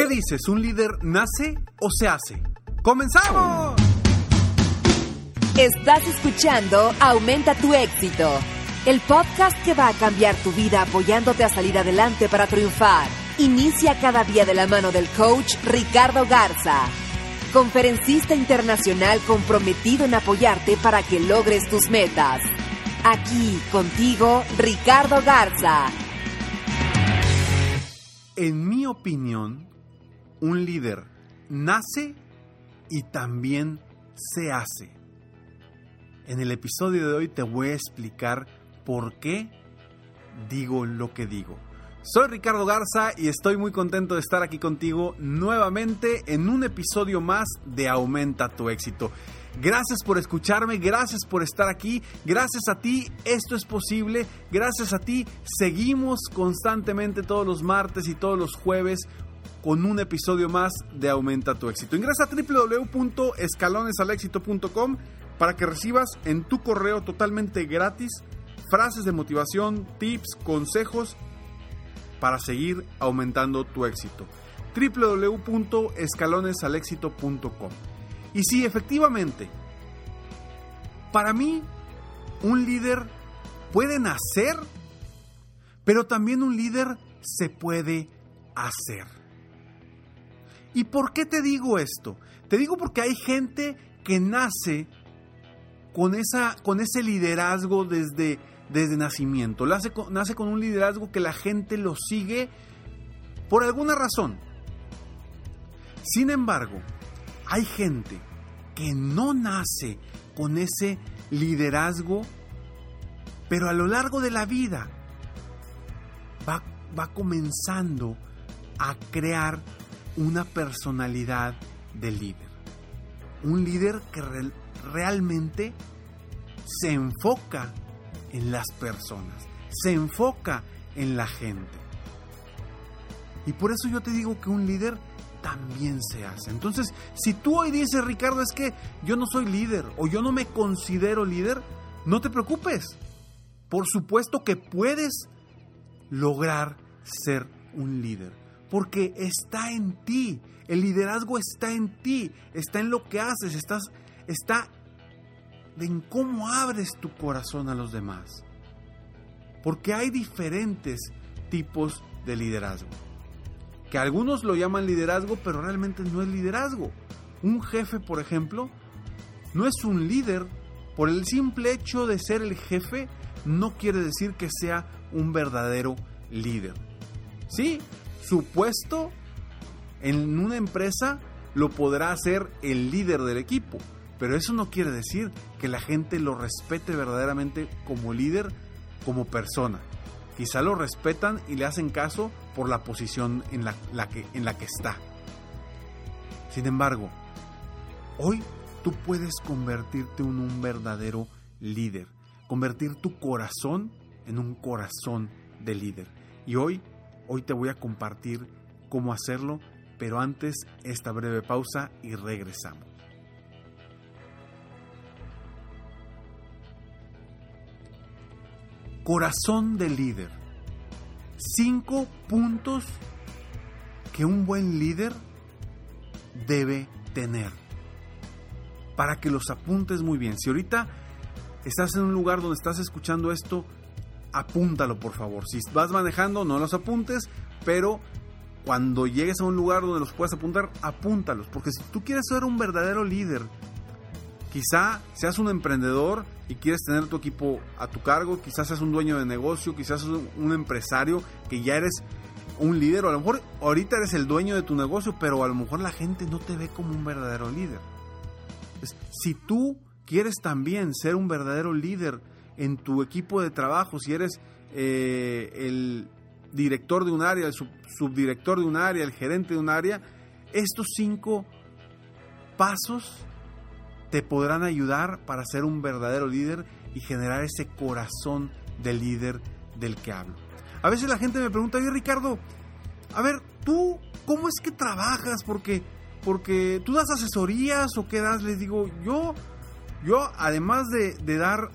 ¿Qué dices? ¿Un líder nace o se hace? ¡Comenzamos! Estás escuchando Aumenta tu éxito, el podcast que va a cambiar tu vida apoyándote a salir adelante para triunfar. Inicia cada día de la mano del coach Ricardo Garza, conferencista internacional comprometido en apoyarte para que logres tus metas. Aquí contigo, Ricardo Garza. En mi opinión, un líder nace y también se hace. En el episodio de hoy te voy a explicar por qué digo lo que digo. Soy Ricardo Garza y estoy muy contento de estar aquí contigo nuevamente en un episodio más de Aumenta tu éxito. Gracias por escucharme, gracias por estar aquí, gracias a ti esto es posible, gracias a ti seguimos constantemente todos los martes y todos los jueves con un episodio más de Aumenta tu éxito. Ingresa a www.escalonesalexito.com para que recibas en tu correo totalmente gratis frases de motivación, tips, consejos para seguir aumentando tu éxito. www.escalonesalexito.com Y sí, efectivamente, para mí un líder puede nacer, pero también un líder se puede hacer. ¿Y por qué te digo esto? Te digo porque hay gente que nace con, esa, con ese liderazgo desde, desde nacimiento. Nace con, nace con un liderazgo que la gente lo sigue por alguna razón. Sin embargo, hay gente que no nace con ese liderazgo, pero a lo largo de la vida va, va comenzando a crear una personalidad de líder. Un líder que re- realmente se enfoca en las personas, se enfoca en la gente. Y por eso yo te digo que un líder también se hace. Entonces, si tú hoy dices, Ricardo, es que yo no soy líder o yo no me considero líder, no te preocupes. Por supuesto que puedes lograr ser un líder. Porque está en ti. El liderazgo está en ti. Está en lo que haces. Estás, está en cómo abres tu corazón a los demás. Porque hay diferentes tipos de liderazgo. Que algunos lo llaman liderazgo, pero realmente no es liderazgo. Un jefe, por ejemplo, no es un líder. Por el simple hecho de ser el jefe, no quiere decir que sea un verdadero líder. Sí, su puesto en una empresa lo podrá hacer el líder del equipo, pero eso no quiere decir que la gente lo respete verdaderamente como líder, como persona. Quizá lo respetan y le hacen caso por la posición en la, la que, en la que está. Sin embargo, hoy tú puedes convertirte en un verdadero líder, convertir tu corazón en un corazón de líder. Y hoy, hoy te voy a compartir cómo hacerlo, pero antes esta breve pausa y regresamos. Corazón de líder. Cinco puntos que un buen líder debe tener. Para que los apuntes muy bien. Si ahorita estás en un lugar donde estás escuchando esto apúntalo por favor. Si vas manejando, no los apuntes, pero cuando llegues a un lugar donde los puedas apuntar, apúntalos. Porque si tú quieres ser un verdadero líder, quizá seas un emprendedor y quieres tener tu equipo a tu cargo, quizás seas un dueño de negocio, quizás seas un empresario que ya eres un líder, o a lo mejor ahorita eres el dueño de tu negocio, pero a lo mejor la gente no te ve como un verdadero líder. Si tú quieres también ser un verdadero líder en tu equipo de trabajo, si eres eh, el director de un área, el subdirector de un área, el gerente de un área, estos cinco pasos te podrán ayudar para ser un verdadero líder y generar ese corazón de líder del que hablo. A veces la gente me pregunta, oye Ricardo, a ver, ¿tú cómo es que trabajas? Porque, porque tú das asesorías o qué das? Les digo, yo, yo además de, de dar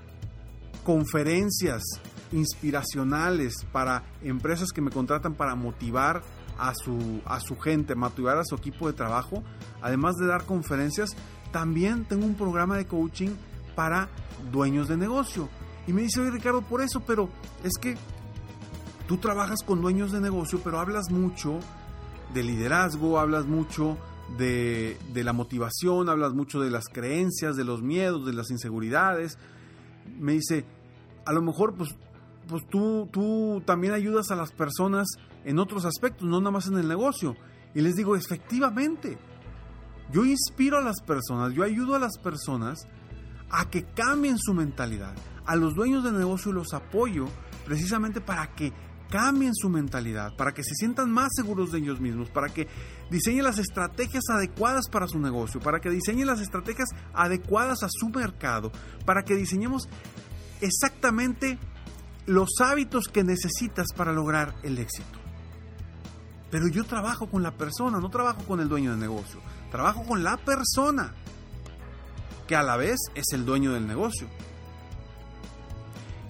conferencias inspiracionales para empresas que me contratan para motivar a su, a su gente, motivar a su equipo de trabajo, además de dar conferencias, también tengo un programa de coaching para dueños de negocio. Y me dice, oye Ricardo, por eso, pero es que tú trabajas con dueños de negocio, pero hablas mucho de liderazgo, hablas mucho de, de, la motivación, hablas mucho de las creencias, de los miedos, de las inseguridades. Me dice, a lo mejor pues pues tú, tú también ayudas a las personas en otros aspectos, no nada más en el negocio. Y les digo, efectivamente, yo inspiro a las personas, yo ayudo a las personas a que cambien su mentalidad. A los dueños de negocio los apoyo precisamente para que cambien su mentalidad, para que se sientan más seguros de ellos mismos, para que diseñen las estrategias adecuadas para su negocio, para que diseñen las estrategias adecuadas a su mercado, para que diseñemos exactamente los hábitos que necesitas para lograr el éxito. Pero yo trabajo con la persona, no trabajo con el dueño del negocio. Trabajo con la persona, que a la vez es el dueño del negocio.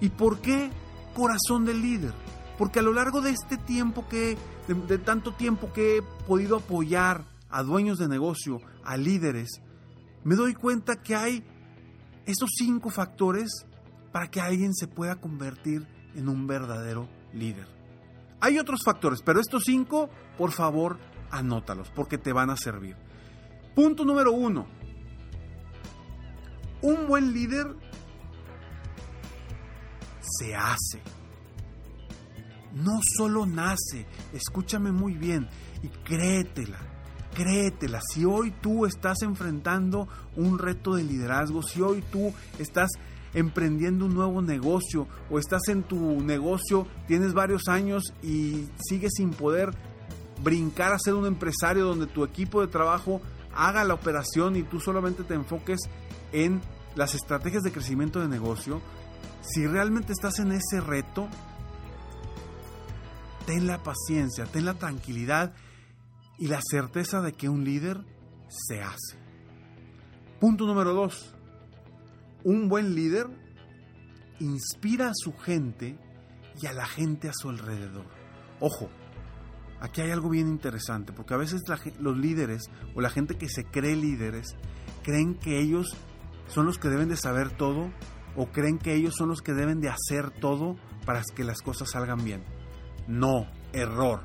¿Y por qué corazón del líder? Porque a lo largo de este tiempo que, de, tanto tiempo que he podido apoyar a dueños de negocio, a líderes, me doy cuenta que hay estos cinco factores para que alguien se pueda convertir en un verdadero líder. Hay otros factores, pero estos cinco, por favor, anótalos, porque te van a servir. Punto número uno. Un buen líder se hace. No solo nace, escúchame muy bien y créetela, créetela. Si hoy tú estás enfrentando un reto de liderazgo, si hoy tú estás emprendiendo un nuevo negocio o estás en tu negocio, tienes varios años y sigues sin poder brincar a ser un empresario donde tu equipo de trabajo haga la operación y tú solamente te enfoques en las estrategias de crecimiento de negocio, si realmente estás en ese reto, ten la paciencia, ten la tranquilidad y la certeza de que un líder se hace. Punto número dos un buen líder inspira a su gente y a la gente a su alrededor. Ojo, aquí hay algo bien interesante, porque a veces los líderes o la gente que se cree líderes creen que ellos son los que deben de saber todo o creen que ellos son los que deben de hacer todo para que las cosas salgan bien. No, error.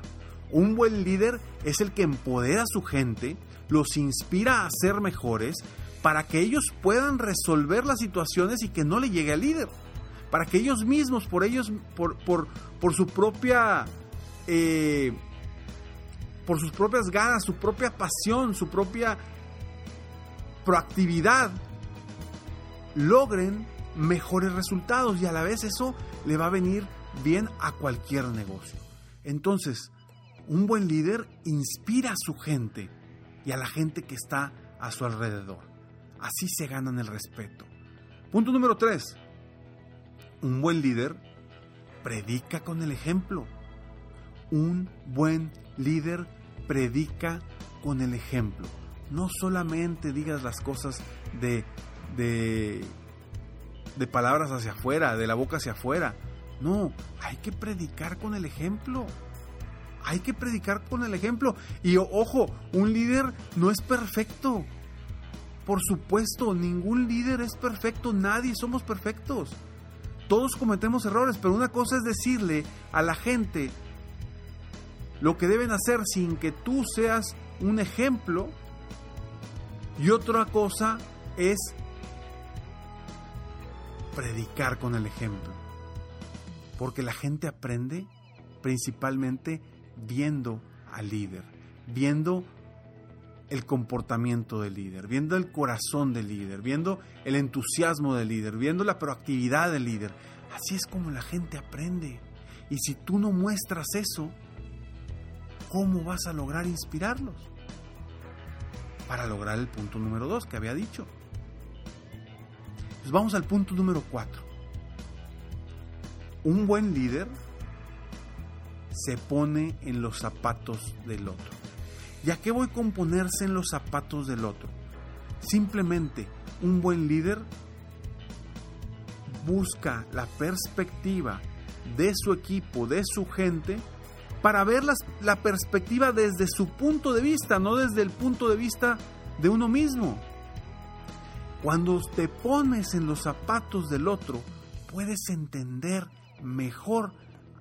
Un buen líder es el que empodera a su gente, los inspira a ser mejores para que ellos puedan resolver las situaciones y que no le llegue al líder. Para que ellos mismos, por ellos, por, por, su propia. Eh, por sus propias ganas, su propia pasión, su propia proactividad, logren mejores resultados y a la vez eso le va a venir bien a cualquier negocio. Entonces, un buen líder inspira a su gente y a la gente que está a su alrededor. Así se ganan el respeto. Punto número 3. Un buen líder predica con el ejemplo. Un buen líder predica con el ejemplo. No solamente digas las cosas de, de, de palabras hacia afuera, de la boca hacia afuera. No, hay que predicar con el ejemplo. Hay que predicar con el ejemplo. Y ojo, un líder no es perfecto. Por supuesto, ningún líder es perfecto, nadie somos perfectos. todos cometemos errores, pero una cosa es decirle a la gente lo que deben hacer sin que tú seas un ejemplo y otra cosa es predicar con el ejemplo. Porque la gente aprende principalmente viendo al líder, viendo el comportamiento del líder, viendo el corazón del líder, viendo el entusiasmo del líder, viendo la proactividad del líder. Así es como la gente aprende. Y si tú no muestras eso, ¿cómo vas a lograr inspirarlos? Para lograr el punto número dos que había dicho. Pues vamos al punto número cuatro. Un buen líder se pone en los zapatos del otro. ¿Y a qué voy con ponerse en los zapatos del otro? Simplemente un buen líder busca la perspectiva de su equipo, de su gente, para ver la perspectiva desde su punto de vista, no desde el punto de vista de uno mismo. Cuando te pones en los zapatos del otro, puedes entender mejor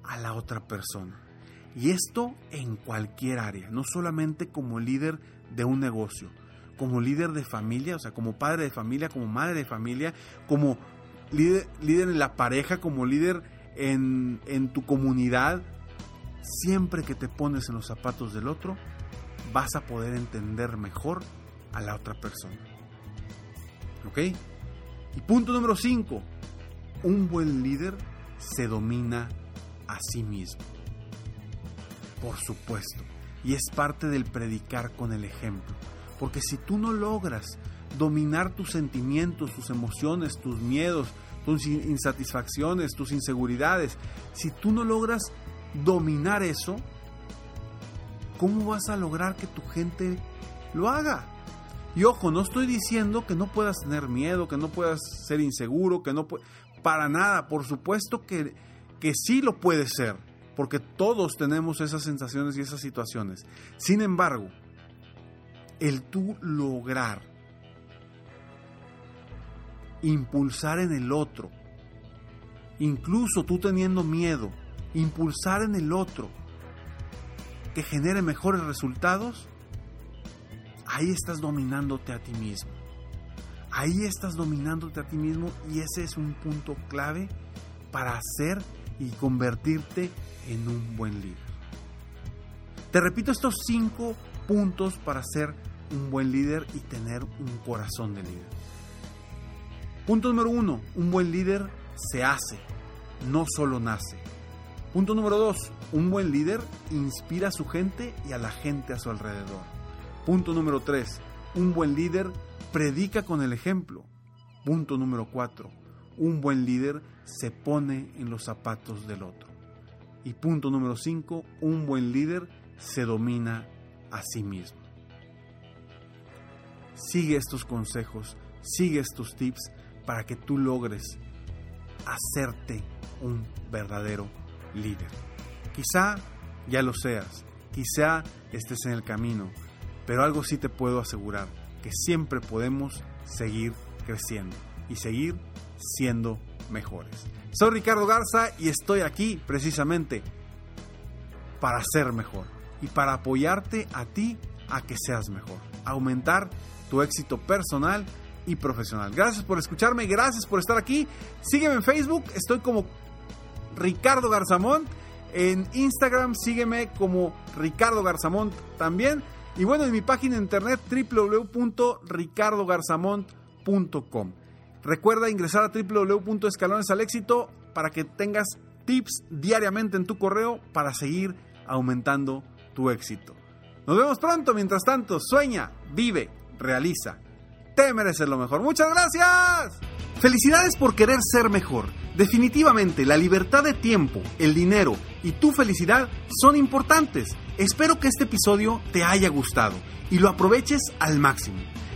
a la otra persona. Y esto en cualquier área, no solamente como líder de un negocio, como líder de familia, o sea, como padre de familia, como madre de familia, como líder, en la pareja, como líder en, en tu comunidad. Siempre que te pones en los zapatos del otro, vas a poder entender mejor a la otra persona. ¿Ok? Y punto número 5. Un buen líder se domina a sí mismo. Por supuesto. Y es parte del predicar con el ejemplo. Porque si tú no logras dominar tus sentimientos, tus emociones, tus miedos, tus insatisfacciones, tus inseguridades, si tú no logras dominar eso, ¿cómo vas a lograr que tu gente lo haga? Y ojo, no estoy diciendo que no puedas tener miedo, que no puedas ser inseguro, que no para nada, por supuesto que, que sí lo puede ser porque todos tenemos esas sensaciones y esas situaciones. Sin embargo, el tú lograr impulsar en el otro, incluso tú teniendo miedo, impulsar en el otro que genere mejores resultados, ahí estás dominándote a ti mismo. Ahí estás dominándote a ti mismo y ese es un punto clave para hacer y convertirte en un buen líder. Te repito estos cinco puntos para ser un buen líder y tener un corazón de líder. Punto número uno, un buen líder se hace, no solo nace. Punto número dos, un buen líder inspira a su gente y a la gente a su alrededor. Punto número tres, un buen líder predica con el ejemplo. Punto número cuatro, un buen líder se pone en los zapatos del otro. Y punto número 5, un buen líder se domina a sí mismo. Sigue estos consejos, sigue estos tips para que tú logres hacerte un verdadero líder. Quizá ya lo seas, quizá estés en el camino, pero algo sí te puedo asegurar, que siempre podemos seguir creciendo y seguir siendo mejores. Soy Ricardo Garza y estoy aquí precisamente para ser mejor y para apoyarte a ti a que seas mejor, aumentar tu éxito personal y profesional. Gracias por escucharme, gracias por estar aquí. Sígueme en Facebook, estoy como Ricardo Garzamont. En Instagram sígueme como Ricardo Garzamont también. Y bueno, en mi página de internet www.ricardogarzamont.com. Recuerda ingresar a www.escalonesalexito para que tengas tips diariamente en tu correo para seguir aumentando tu éxito. Nos vemos pronto, mientras tanto, sueña, vive, realiza. Te mereces lo mejor. Muchas gracias. Felicidades por querer ser mejor. Definitivamente, la libertad de tiempo, el dinero y tu felicidad son importantes. Espero que este episodio te haya gustado y lo aproveches al máximo.